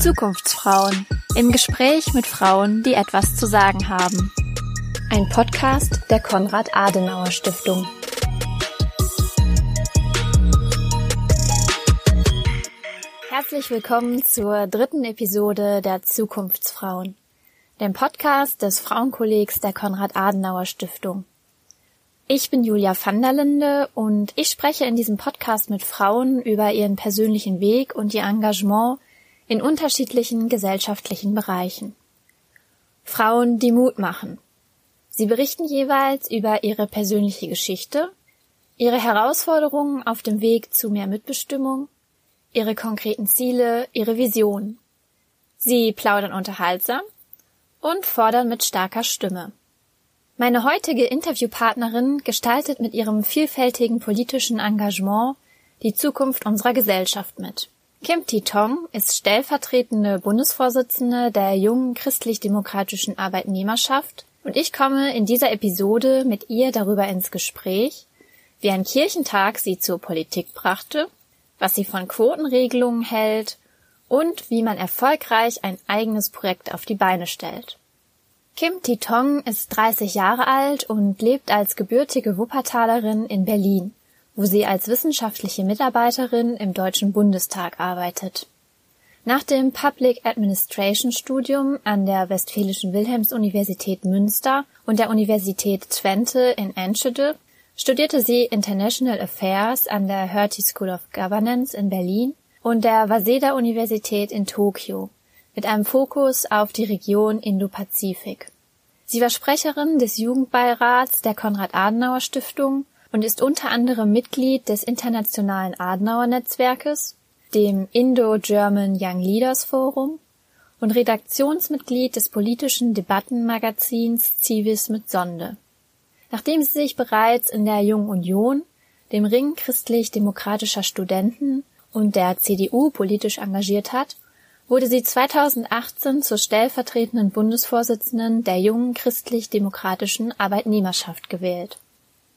Zukunftsfrauen im Gespräch mit Frauen, die etwas zu sagen haben. Ein Podcast der Konrad Adenauer Stiftung. Herzlich willkommen zur dritten Episode der Zukunftsfrauen, dem Podcast des Frauenkollegs der Konrad Adenauer Stiftung. Ich bin Julia van der Linde und ich spreche in diesem Podcast mit Frauen über ihren persönlichen Weg und ihr Engagement in unterschiedlichen gesellschaftlichen Bereichen. Frauen, die Mut machen. Sie berichten jeweils über ihre persönliche Geschichte, ihre Herausforderungen auf dem Weg zu mehr Mitbestimmung, ihre konkreten Ziele, ihre Visionen. Sie plaudern unterhaltsam und fordern mit starker Stimme. Meine heutige Interviewpartnerin gestaltet mit ihrem vielfältigen politischen Engagement die Zukunft unserer Gesellschaft mit. Kim Ti-tong ist stellvertretende Bundesvorsitzende der jungen christlich-demokratischen Arbeitnehmerschaft und ich komme in dieser Episode mit ihr darüber ins Gespräch, wie ein Kirchentag sie zur Politik brachte, was sie von Quotenregelungen hält und wie man erfolgreich ein eigenes Projekt auf die Beine stellt. Kim Ti-tong ist 30 Jahre alt und lebt als gebürtige Wuppertalerin in Berlin wo sie als wissenschaftliche Mitarbeiterin im Deutschen Bundestag arbeitet. Nach dem Public Administration Studium an der Westfälischen Wilhelms-Universität Münster und der Universität Twente in Enschede studierte sie International Affairs an der Hertie School of Governance in Berlin und der Waseda Universität in Tokio mit einem Fokus auf die Region Indo-Pazifik. Sie war Sprecherin des Jugendbeirats der Konrad-Adenauer Stiftung und ist unter anderem Mitglied des Internationalen Adenauer-Netzwerkes, dem Indo-German Young Leaders Forum und Redaktionsmitglied des politischen Debattenmagazins Civis mit Sonde. Nachdem sie sich bereits in der Jungen Union, dem Ring christlich-demokratischer Studenten und der CDU politisch engagiert hat, wurde sie 2018 zur stellvertretenden Bundesvorsitzenden der jungen christlich-demokratischen Arbeitnehmerschaft gewählt.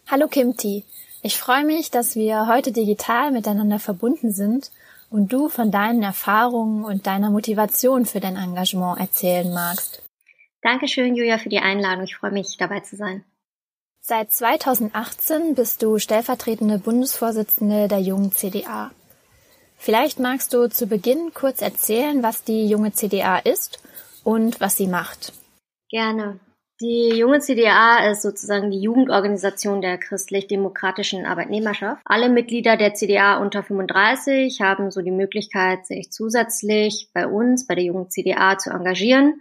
Hallo Kimti, ich freue mich, dass wir heute digital miteinander verbunden sind und du von deinen Erfahrungen und deiner Motivation für dein Engagement erzählen magst. Dankeschön, Julia, für die Einladung. Ich freue mich, dabei zu sein. Seit 2018 bist du stellvertretende Bundesvorsitzende der jungen CDA. Vielleicht magst du zu Beginn kurz erzählen, was die junge CDA ist und was sie macht. Gerne. Die junge CDA ist sozusagen die Jugendorganisation der christlich-demokratischen Arbeitnehmerschaft. Alle Mitglieder der CDA unter 35 haben so die Möglichkeit, sich zusätzlich bei uns, bei der jungen CDA zu engagieren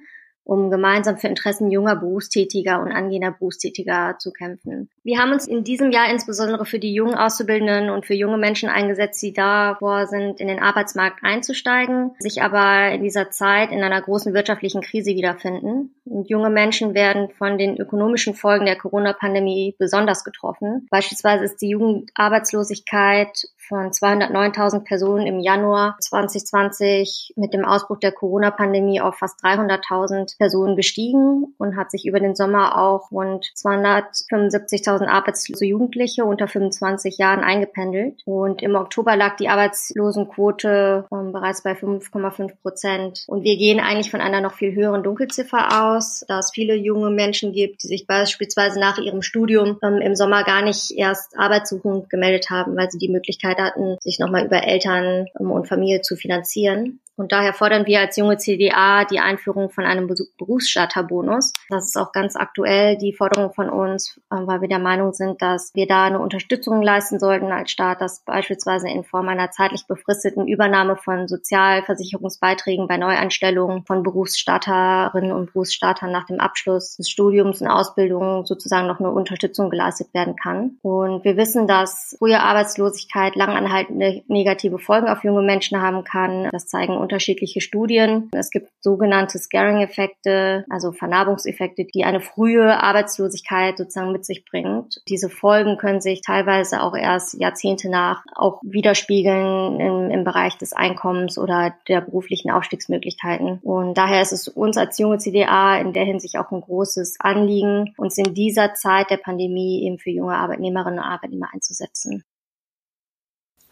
um gemeinsam für Interessen junger Berufstätiger und angehender Berufstätiger zu kämpfen. Wir haben uns in diesem Jahr insbesondere für die jungen Auszubildenden und für junge Menschen eingesetzt, die davor sind, in den Arbeitsmarkt einzusteigen, sich aber in dieser Zeit in einer großen wirtschaftlichen Krise wiederfinden. Und junge Menschen werden von den ökonomischen Folgen der Corona-Pandemie besonders getroffen. Beispielsweise ist die Jugendarbeitslosigkeit von 209.000 Personen im Januar 2020 mit dem Ausbruch der Corona-Pandemie auf fast 300.000 Personen gestiegen und hat sich über den Sommer auch rund 275.000 arbeitslose Jugendliche unter 25 Jahren eingependelt. Und im Oktober lag die Arbeitslosenquote ähm, bereits bei 5,5 Prozent. Und wir gehen eigentlich von einer noch viel höheren Dunkelziffer aus, da es viele junge Menschen gibt, die sich beispielsweise nach ihrem Studium ähm, im Sommer gar nicht erst arbeitssuchend gemeldet haben, weil sie die Möglichkeit Möglichkeit hatten, sich nochmal über Eltern ähm, und Familie zu finanzieren. Und daher fordern wir als junge CDA die Einführung von einem Berufsstarterbonus. Das ist auch ganz aktuell die Forderung von uns, äh, weil wir der Meinung sind, dass wir da eine Unterstützung leisten sollten als Staat, dass beispielsweise in Form einer zeitlich befristeten Übernahme von Sozialversicherungsbeiträgen bei Neueinstellungen von Berufsstarterinnen und Berufsstartern nach dem Abschluss des Studiums und Ausbildung sozusagen noch eine Unterstützung geleistet werden kann. Und wir wissen, dass frühe Arbeitslosigkeit langanhaltende negative Folgen auf junge Menschen haben kann. Das zeigen unterschiedliche Studien. Es gibt sogenannte Scaring-Effekte, also Vernarbungseffekte, die eine frühe Arbeitslosigkeit sozusagen mit sich bringt. Diese Folgen können sich teilweise auch erst Jahrzehnte nach auch widerspiegeln im, im Bereich des Einkommens oder der beruflichen Aufstiegsmöglichkeiten. Und daher ist es uns als junge CDA in der Hinsicht auch ein großes Anliegen, uns in dieser Zeit der Pandemie eben für junge Arbeitnehmerinnen und Arbeitnehmer einzusetzen.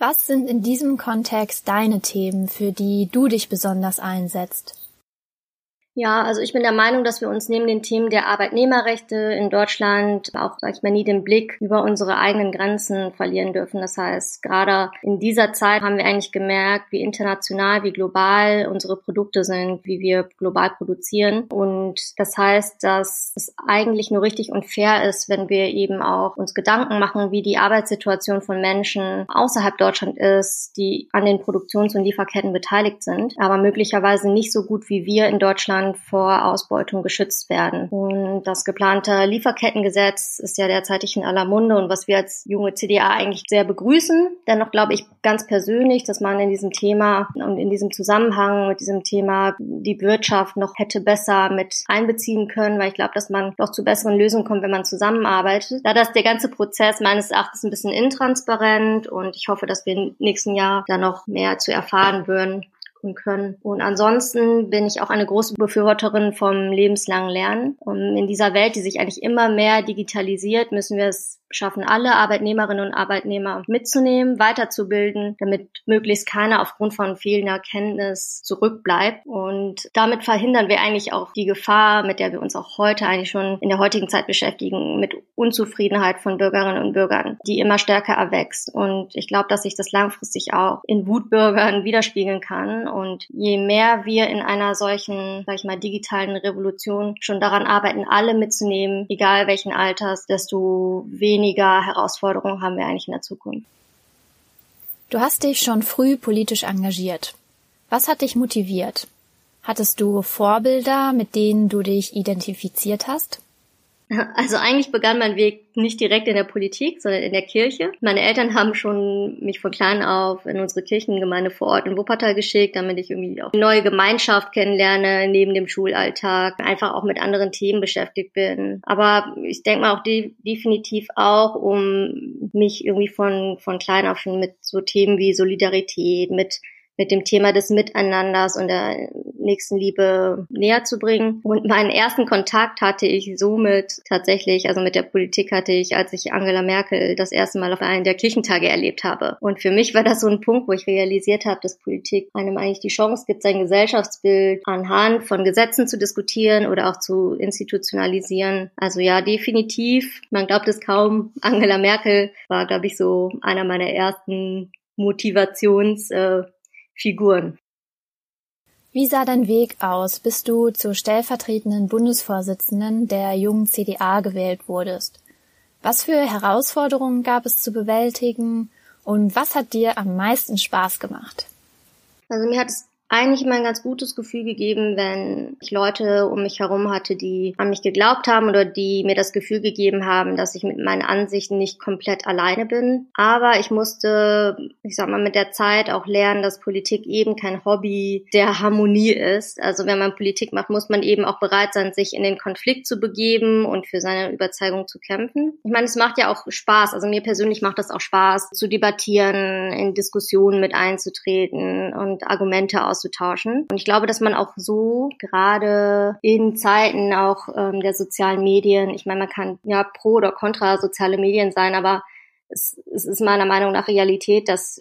Was sind in diesem Kontext deine Themen, für die du dich besonders einsetzt? Ja, also ich bin der Meinung, dass wir uns neben den Themen der Arbeitnehmerrechte in Deutschland auch, sag ich mal, nie den Blick über unsere eigenen Grenzen verlieren dürfen. Das heißt, gerade in dieser Zeit haben wir eigentlich gemerkt, wie international, wie global unsere Produkte sind, wie wir global produzieren. Und das heißt, dass es eigentlich nur richtig und fair ist, wenn wir eben auch uns Gedanken machen, wie die Arbeitssituation von Menschen außerhalb Deutschland ist, die an den Produktions- und Lieferketten beteiligt sind, aber möglicherweise nicht so gut wie wir in Deutschland Deutschland vor Ausbeutung geschützt werden. Und das geplante Lieferkettengesetz ist ja derzeitig in aller Munde und was wir als junge CDA eigentlich sehr begrüßen. Dennoch glaube ich ganz persönlich, dass man in diesem Thema und in diesem Zusammenhang mit diesem Thema die Wirtschaft noch hätte besser mit einbeziehen können, weil ich glaube, dass man doch zu besseren Lösungen kommt, wenn man zusammenarbeitet. Da das der ganze Prozess meines Erachtens ein bisschen intransparent und ich hoffe, dass wir im nächsten Jahr da noch mehr zu erfahren würden können. Und ansonsten bin ich auch eine große Befürworterin vom lebenslangen Lernen. Und in dieser Welt, die sich eigentlich immer mehr digitalisiert, müssen wir es schaffen, alle Arbeitnehmerinnen und Arbeitnehmer mitzunehmen, weiterzubilden, damit möglichst keiner aufgrund von fehlender Kenntnis zurückbleibt. Und damit verhindern wir eigentlich auch die Gefahr, mit der wir uns auch heute eigentlich schon in der heutigen Zeit beschäftigen, mit Unzufriedenheit von Bürgerinnen und Bürgern, die immer stärker erwächst. Und ich glaube, dass sich das langfristig auch in Wutbürgern widerspiegeln kann. Und je mehr wir in einer solchen, sag ich mal, digitalen Revolution schon daran arbeiten, alle mitzunehmen, egal welchen Alters, desto weniger weniger Herausforderungen haben wir eigentlich in der Zukunft. Du hast dich schon früh politisch engagiert. Was hat dich motiviert? Hattest du Vorbilder, mit denen du dich identifiziert hast? Also eigentlich begann mein Weg nicht direkt in der Politik, sondern in der Kirche. Meine Eltern haben schon mich von klein auf in unsere Kirchengemeinde vor Ort in Wuppertal geschickt, damit ich irgendwie auch eine neue Gemeinschaft kennenlerne neben dem Schulalltag, einfach auch mit anderen Themen beschäftigt bin. Aber ich denke mal auch de definitiv auch, um mich irgendwie von, von klein auf schon mit so Themen wie Solidarität, mit mit dem Thema des Miteinanders und der Nächstenliebe näher zu bringen. Und meinen ersten Kontakt hatte ich somit tatsächlich, also mit der Politik hatte ich, als ich Angela Merkel das erste Mal auf einen der Kirchentage erlebt habe. Und für mich war das so ein Punkt, wo ich realisiert habe, dass Politik einem eigentlich die Chance gibt, sein Gesellschaftsbild anhand von Gesetzen zu diskutieren oder auch zu institutionalisieren. Also ja, definitiv. Man glaubt es kaum. Angela Merkel war, glaube ich, so einer meiner ersten Motivations- äh. Wie sah dein Weg aus, bis du zur stellvertretenden Bundesvorsitzenden der jungen CDA gewählt wurdest? Was für Herausforderungen gab es zu bewältigen und was hat dir am meisten Spaß gemacht? Also mir hat es eigentlich immer ein ganz gutes Gefühl gegeben, wenn ich Leute um mich herum hatte, die an mich geglaubt haben oder die mir das Gefühl gegeben haben, dass ich mit meinen Ansichten nicht komplett alleine bin. Aber ich musste, ich sag mal, mit der Zeit auch lernen, dass Politik eben kein Hobby der Harmonie ist. Also wenn man Politik macht, muss man eben auch bereit sein, sich in den Konflikt zu begeben und für seine Überzeugung zu kämpfen. Ich meine, es macht ja auch Spaß. Also mir persönlich macht das auch Spaß, zu debattieren, in Diskussionen mit einzutreten und Argumente aus auszutauschen. Und ich glaube, dass man auch so gerade in Zeiten auch ähm, der sozialen Medien, ich meine, man kann ja pro oder contra soziale Medien sein, aber es, es ist meiner Meinung nach Realität, dass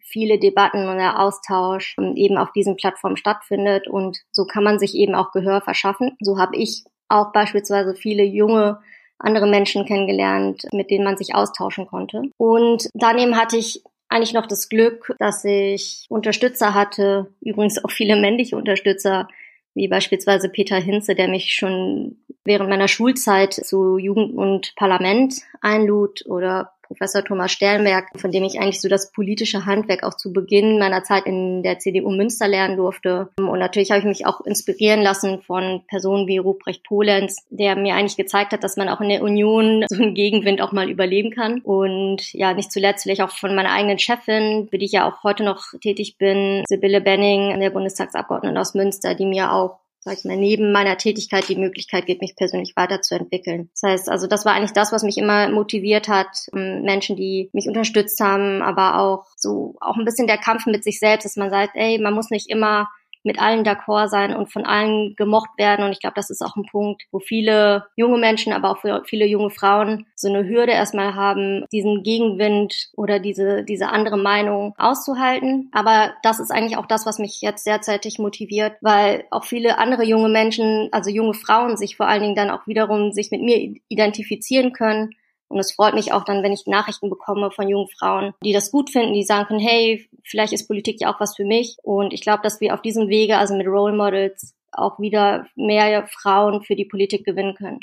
viele Debatten und der Austausch ähm, eben auf diesen Plattformen stattfindet und so kann man sich eben auch Gehör verschaffen. So habe ich auch beispielsweise viele junge andere Menschen kennengelernt, mit denen man sich austauschen konnte. Und daneben hatte ich eigentlich noch das Glück, dass ich Unterstützer hatte, übrigens auch viele männliche Unterstützer, wie beispielsweise Peter Hinze, der mich schon während meiner Schulzeit zu Jugend und Parlament einlud oder Professor Thomas Sternberg, von dem ich eigentlich so das politische Handwerk auch zu Beginn meiner Zeit in der CDU Münster lernen durfte. Und natürlich habe ich mich auch inspirieren lassen von Personen wie Ruprecht Polenz, der mir eigentlich gezeigt hat, dass man auch in der Union so einen Gegenwind auch mal überleben kann. Und ja, nicht zuletzt vielleicht auch von meiner eigenen Chefin, für die ich ja auch heute noch tätig bin, Sibylle Benning, der Bundestagsabgeordneten aus Münster, die mir auch sag ich mal, neben meiner Tätigkeit die Möglichkeit gibt, mich persönlich weiterzuentwickeln. Das heißt, also das war eigentlich das, was mich immer motiviert hat, ähm, Menschen, die mich unterstützt haben, aber auch so auch ein bisschen der Kampf mit sich selbst, dass man sagt, ey, man muss nicht immer mit allen d'accord sein und von allen gemocht werden. Und ich glaube, das ist auch ein Punkt, wo viele junge Menschen, aber auch viele junge Frauen so eine Hürde erstmal haben, diesen Gegenwind oder diese, diese andere Meinung auszuhalten. Aber das ist eigentlich auch das, was mich jetzt derzeitig motiviert, weil auch viele andere junge Menschen, also junge Frauen sich vor allen Dingen dann auch wiederum sich mit mir identifizieren können und es freut mich auch dann, wenn ich Nachrichten bekomme von jungen Frauen, die das gut finden, die sagen können, hey, vielleicht ist Politik ja auch was für mich. Und ich glaube, dass wir auf diesem Wege, also mit Role Models, auch wieder mehr Frauen für die Politik gewinnen können.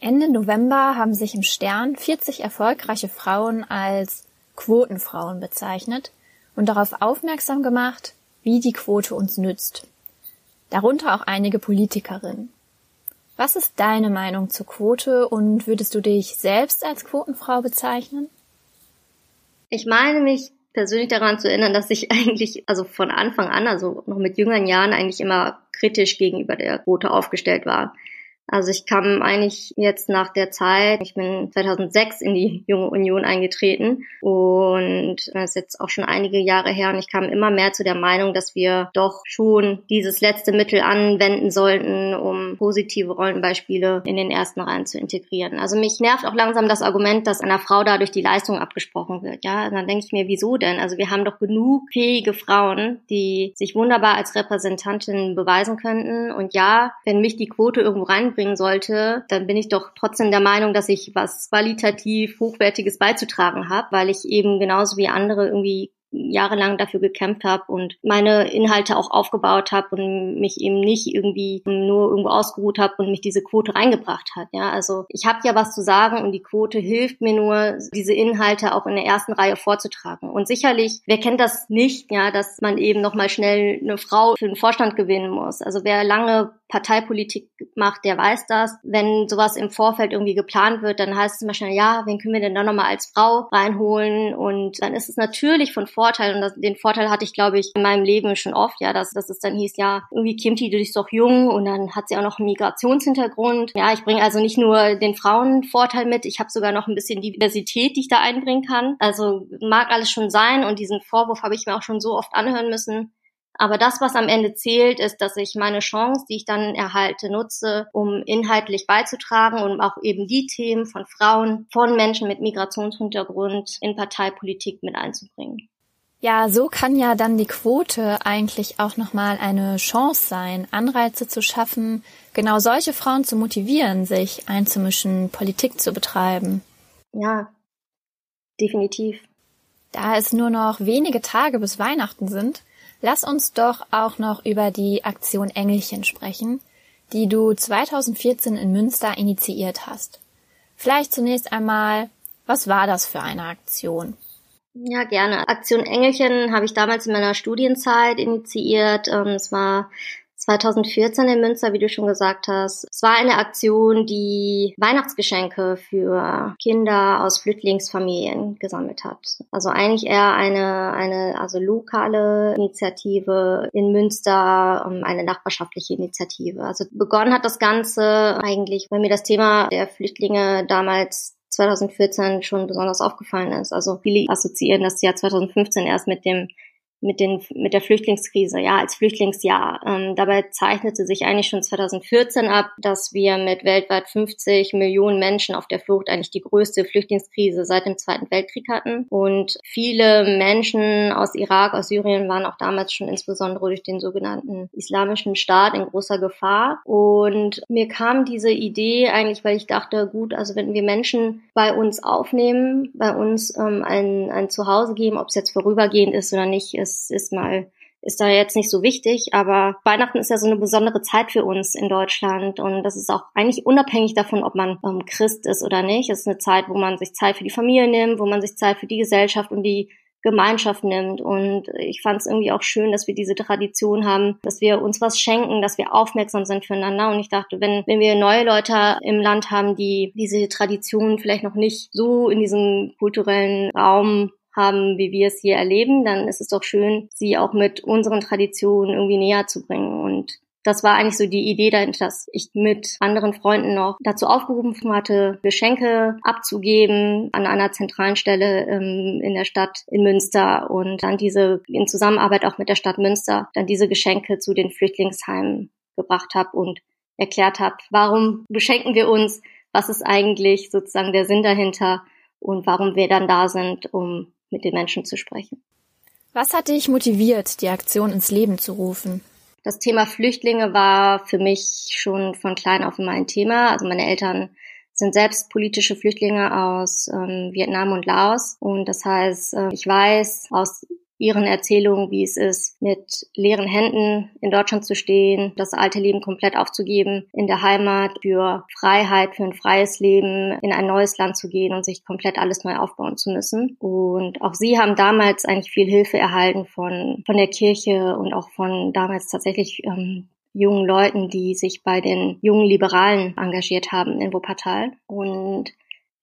Ende November haben sich im Stern 40 erfolgreiche Frauen als Quotenfrauen bezeichnet und darauf aufmerksam gemacht, wie die Quote uns nützt. Darunter auch einige Politikerinnen. Was ist deine Meinung zur Quote und würdest du dich selbst als Quotenfrau bezeichnen? Ich meine mich persönlich daran zu erinnern, dass ich eigentlich, also von Anfang an, also noch mit jüngeren Jahren eigentlich immer kritisch gegenüber der Quote aufgestellt war. Also ich kam eigentlich jetzt nach der Zeit, ich bin 2006 in die Junge Union eingetreten und das ist jetzt auch schon einige Jahre her und ich kam immer mehr zu der Meinung, dass wir doch schon dieses letzte Mittel anwenden sollten, um positive Rollenbeispiele in den ersten Reihen zu integrieren. Also mich nervt auch langsam das Argument, dass einer Frau dadurch die Leistung abgesprochen wird. Ja, dann denke ich mir, wieso denn? Also wir haben doch genug fähige Frauen, die sich wunderbar als Repräsentantin beweisen könnten und ja, wenn mich die Quote irgendwo rein einbringen sollte, dann bin ich doch trotzdem der Meinung, dass ich was qualitativ Hochwertiges beizutragen habe, weil ich eben genauso wie andere irgendwie jahrelang dafür gekämpft habe und meine Inhalte auch aufgebaut habe und mich eben nicht irgendwie nur irgendwo ausgeruht habe und mich diese Quote reingebracht hat. Ja, also ich habe ja was zu sagen und die Quote hilft mir nur, diese Inhalte auch in der ersten Reihe vorzutragen. Und sicherlich, wer kennt das nicht, ja, dass man eben noch mal schnell eine Frau für den Vorstand gewinnen muss. Also wer lange Parteipolitik macht, der weiß das. Wenn sowas im Vorfeld irgendwie geplant wird, dann heißt es immer schnell, ja, wen können wir denn da nochmal als Frau reinholen? Und dann ist es natürlich von Vorteil, und das, den Vorteil hatte ich, glaube ich, in meinem Leben schon oft, ja, dass, dass es dann hieß, ja, irgendwie Kimti, du bist doch jung und dann hat sie auch noch einen Migrationshintergrund. Ja, ich bringe also nicht nur den Frauenvorteil mit, ich habe sogar noch ein bisschen Diversität, die ich da einbringen kann. Also mag alles schon sein und diesen Vorwurf habe ich mir auch schon so oft anhören müssen. Aber das, was am Ende zählt, ist, dass ich meine Chance, die ich dann erhalte, nutze, um inhaltlich beizutragen und auch eben die Themen von Frauen, von Menschen mit Migrationshintergrund in Parteipolitik mit einzubringen. Ja, so kann ja dann die Quote eigentlich auch nochmal eine Chance sein, Anreize zu schaffen, genau solche Frauen zu motivieren, sich einzumischen, Politik zu betreiben. Ja, definitiv. Da es nur noch wenige Tage bis Weihnachten sind, Lass uns doch auch noch über die Aktion Engelchen sprechen, die du 2014 in Münster initiiert hast. Vielleicht zunächst einmal, was war das für eine Aktion? Ja, gerne. Aktion Engelchen habe ich damals in meiner Studienzeit initiiert. Ähm, es war 2014 in Münster, wie du schon gesagt hast. Es war eine Aktion, die Weihnachtsgeschenke für Kinder aus Flüchtlingsfamilien gesammelt hat. Also eigentlich eher eine, eine also lokale Initiative in Münster, ähm, eine nachbarschaftliche Initiative. Also begonnen hat das Ganze eigentlich, weil mir das Thema der Flüchtlinge damals 2014 schon besonders aufgefallen ist. Also viele assoziieren das Jahr 2015 erst mit dem mit, den, mit der Flüchtlingskrise, ja, als Flüchtlingsjahr. Ähm, dabei zeichnete sich eigentlich schon 2014 ab, dass wir mit weltweit 50 Millionen Menschen auf der Flucht eigentlich die größte Flüchtlingskrise seit dem Zweiten Weltkrieg hatten. Und viele Menschen aus Irak, aus Syrien waren auch damals schon insbesondere durch den sogenannten Islamischen Staat in großer Gefahr. Und mir kam diese Idee eigentlich, weil ich dachte, gut, also wenn wir Menschen bei uns aufnehmen, bei uns ähm, ein, ein Zuhause geben, ob es jetzt vorübergehend ist oder nicht, ist es ist mal ist da jetzt nicht so wichtig, aber Weihnachten ist ja so eine besondere Zeit für uns in Deutschland und das ist auch eigentlich unabhängig davon, ob man ähm, Christ ist oder nicht. Es ist eine Zeit, wo man sich Zeit für die Familie nimmt, wo man sich Zeit für die Gesellschaft und die Gemeinschaft nimmt. Und ich fand es irgendwie auch schön, dass wir diese Tradition haben, dass wir uns was schenken, dass wir aufmerksam sind füreinander. Und ich dachte, wenn, wenn wir neue Leute im Land haben, die diese Tradition vielleicht noch nicht so in diesem kulturellen Raum haben, wie wir es hier erleben, dann ist es doch schön, sie auch mit unseren Traditionen irgendwie näher zu bringen. Und das war eigentlich so die Idee dahinter, dass ich mit anderen Freunden noch dazu aufgerufen hatte, Geschenke abzugeben an einer zentralen Stelle ähm, in der Stadt in Münster und dann diese in Zusammenarbeit auch mit der Stadt Münster dann diese Geschenke zu den Flüchtlingsheimen gebracht habe und erklärt habe, warum beschenken wir uns, was ist eigentlich sozusagen der Sinn dahinter und warum wir dann da sind, um mit den Menschen zu sprechen. Was hat dich motiviert, die Aktion ins Leben zu rufen? Das Thema Flüchtlinge war für mich schon von klein auf immer ein Thema. Also meine Eltern sind selbst politische Flüchtlinge aus ähm, Vietnam und Laos. Und das heißt, äh, ich weiß aus ihren Erzählungen, wie es ist, mit leeren Händen in Deutschland zu stehen, das alte Leben komplett aufzugeben, in der Heimat für Freiheit, für ein freies Leben, in ein neues Land zu gehen und sich komplett alles neu aufbauen zu müssen. Und auch sie haben damals eigentlich viel Hilfe erhalten von, von der Kirche und auch von damals tatsächlich ähm, jungen Leuten, die sich bei den jungen Liberalen engagiert haben in Wuppertal. Und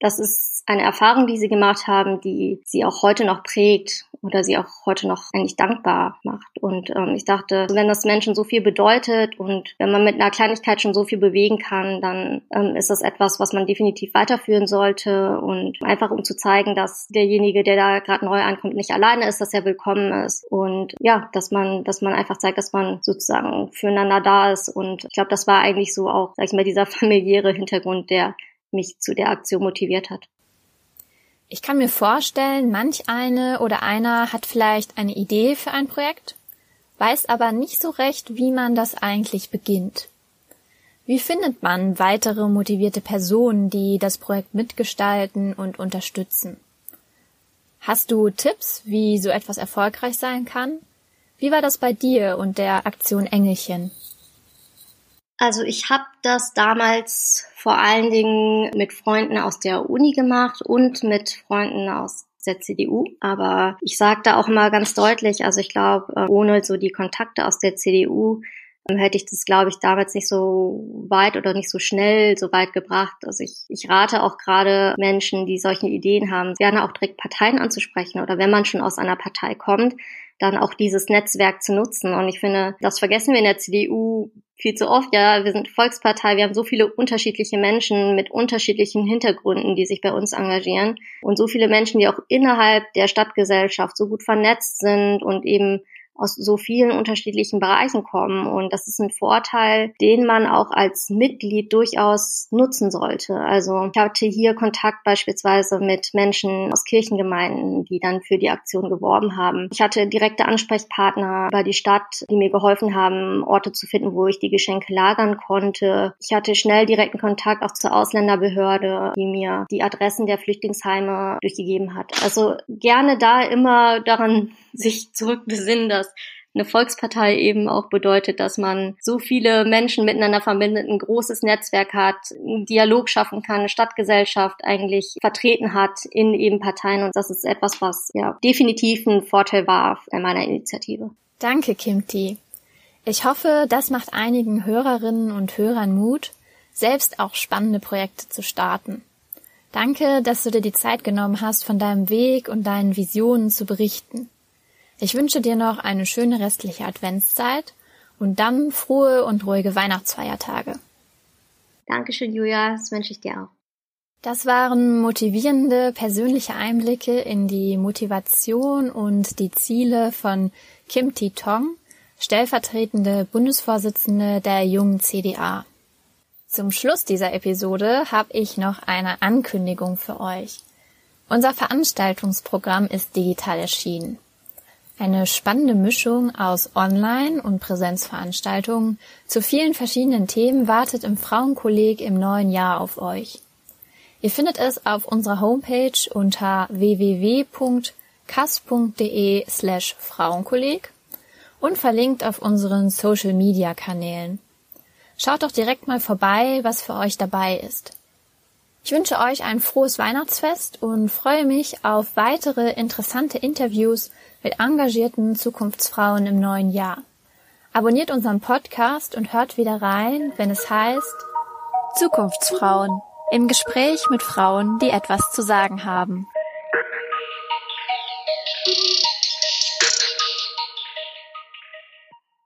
das ist eine Erfahrung, die sie gemacht haben, die sie auch heute noch prägt oder sie auch heute noch eigentlich dankbar macht. Und ähm, ich dachte, wenn das Menschen so viel bedeutet und wenn man mit einer Kleinigkeit schon so viel bewegen kann, dann ähm, ist das etwas, was man definitiv weiterführen sollte und einfach um zu zeigen, dass derjenige, der da gerade neu ankommt, nicht alleine ist, dass er willkommen ist und ja, dass man, dass man einfach zeigt, dass man sozusagen füreinander da ist. Und ich glaube, das war eigentlich so auch, sag ich mal, dieser familiäre Hintergrund, der mich zu der Aktion motiviert hat. Ich kann mir vorstellen, manch eine oder einer hat vielleicht eine Idee für ein Projekt, weiß aber nicht so recht, wie man das eigentlich beginnt. Wie findet man weitere motivierte Personen, die das Projekt mitgestalten und unterstützen? Hast du Tipps, wie so etwas erfolgreich sein kann? Wie war das bei dir und der Aktion Engelchen? Also ich habe das damals vor allen Dingen mit Freunden aus der Uni gemacht und mit Freunden aus der CDU. Aber ich sage da auch mal ganz deutlich, also ich glaube, äh, ohne so die Kontakte aus der CDU ähm, hätte ich das, glaube ich, damals nicht so weit oder nicht so schnell so weit gebracht. Also ich, ich rate auch gerade Menschen, die solche Ideen haben, gerne auch direkt Parteien anzusprechen oder wenn man schon aus einer Partei kommt, dann auch dieses Netzwerk zu nutzen. Und ich finde, das vergessen wir in der CDU viel zu oft. Ja, wir sind Volkspartei, wir haben so viele unterschiedliche Menschen mit unterschiedlichen Hintergründen, die sich bei uns engagieren und so viele Menschen, die auch innerhalb der Stadtgesellschaft so gut vernetzt sind und eben aus so vielen unterschiedlichen Bereichen kommen. Und das ist ein Vorteil, den man auch als Mitglied durchaus nutzen sollte. Also ich hatte hier Kontakt beispielsweise mit Menschen aus Kirchengemeinden, die dann für die Aktion geworben haben. Ich hatte direkte Ansprechpartner bei die Stadt, die mir geholfen haben, Orte zu finden, wo ich die Geschenke lagern konnte. Ich hatte schnell direkten Kontakt auch zur Ausländerbehörde, die mir die Adressen der Flüchtlingsheime durchgegeben hat. Also gerne da immer daran sich zurückbesinnen, dass eine Volkspartei eben auch bedeutet, dass man so viele Menschen miteinander verbindet, ein großes Netzwerk hat, einen Dialog schaffen kann, eine Stadtgesellschaft eigentlich vertreten hat in eben Parteien. Und das ist etwas, was ja definitiv ein Vorteil war in meiner Initiative. Danke, Kimti. Ich hoffe, das macht einigen Hörerinnen und Hörern Mut, selbst auch spannende Projekte zu starten. Danke, dass du dir die Zeit genommen hast, von deinem Weg und deinen Visionen zu berichten. Ich wünsche dir noch eine schöne restliche Adventszeit und dann frohe und ruhige Weihnachtsfeiertage. Dankeschön, Julia. Das wünsche ich dir auch. Das waren motivierende persönliche Einblicke in die Motivation und die Ziele von Kim Ti-tong, stellvertretende Bundesvorsitzende der jungen CDA. Zum Schluss dieser Episode habe ich noch eine Ankündigung für euch. Unser Veranstaltungsprogramm ist digital erschienen. Eine spannende Mischung aus Online- und Präsenzveranstaltungen zu vielen verschiedenen Themen wartet im Frauenkolleg im neuen Jahr auf euch. Ihr findet es auf unserer Homepage unter www.kass.de slash Frauenkolleg und verlinkt auf unseren Social-Media-Kanälen. Schaut doch direkt mal vorbei, was für euch dabei ist. Ich wünsche euch ein frohes Weihnachtsfest und freue mich auf weitere interessante Interviews mit engagierten Zukunftsfrauen im neuen Jahr. Abonniert unseren Podcast und hört wieder rein, wenn es heißt Zukunftsfrauen im Gespräch mit Frauen, die etwas zu sagen haben.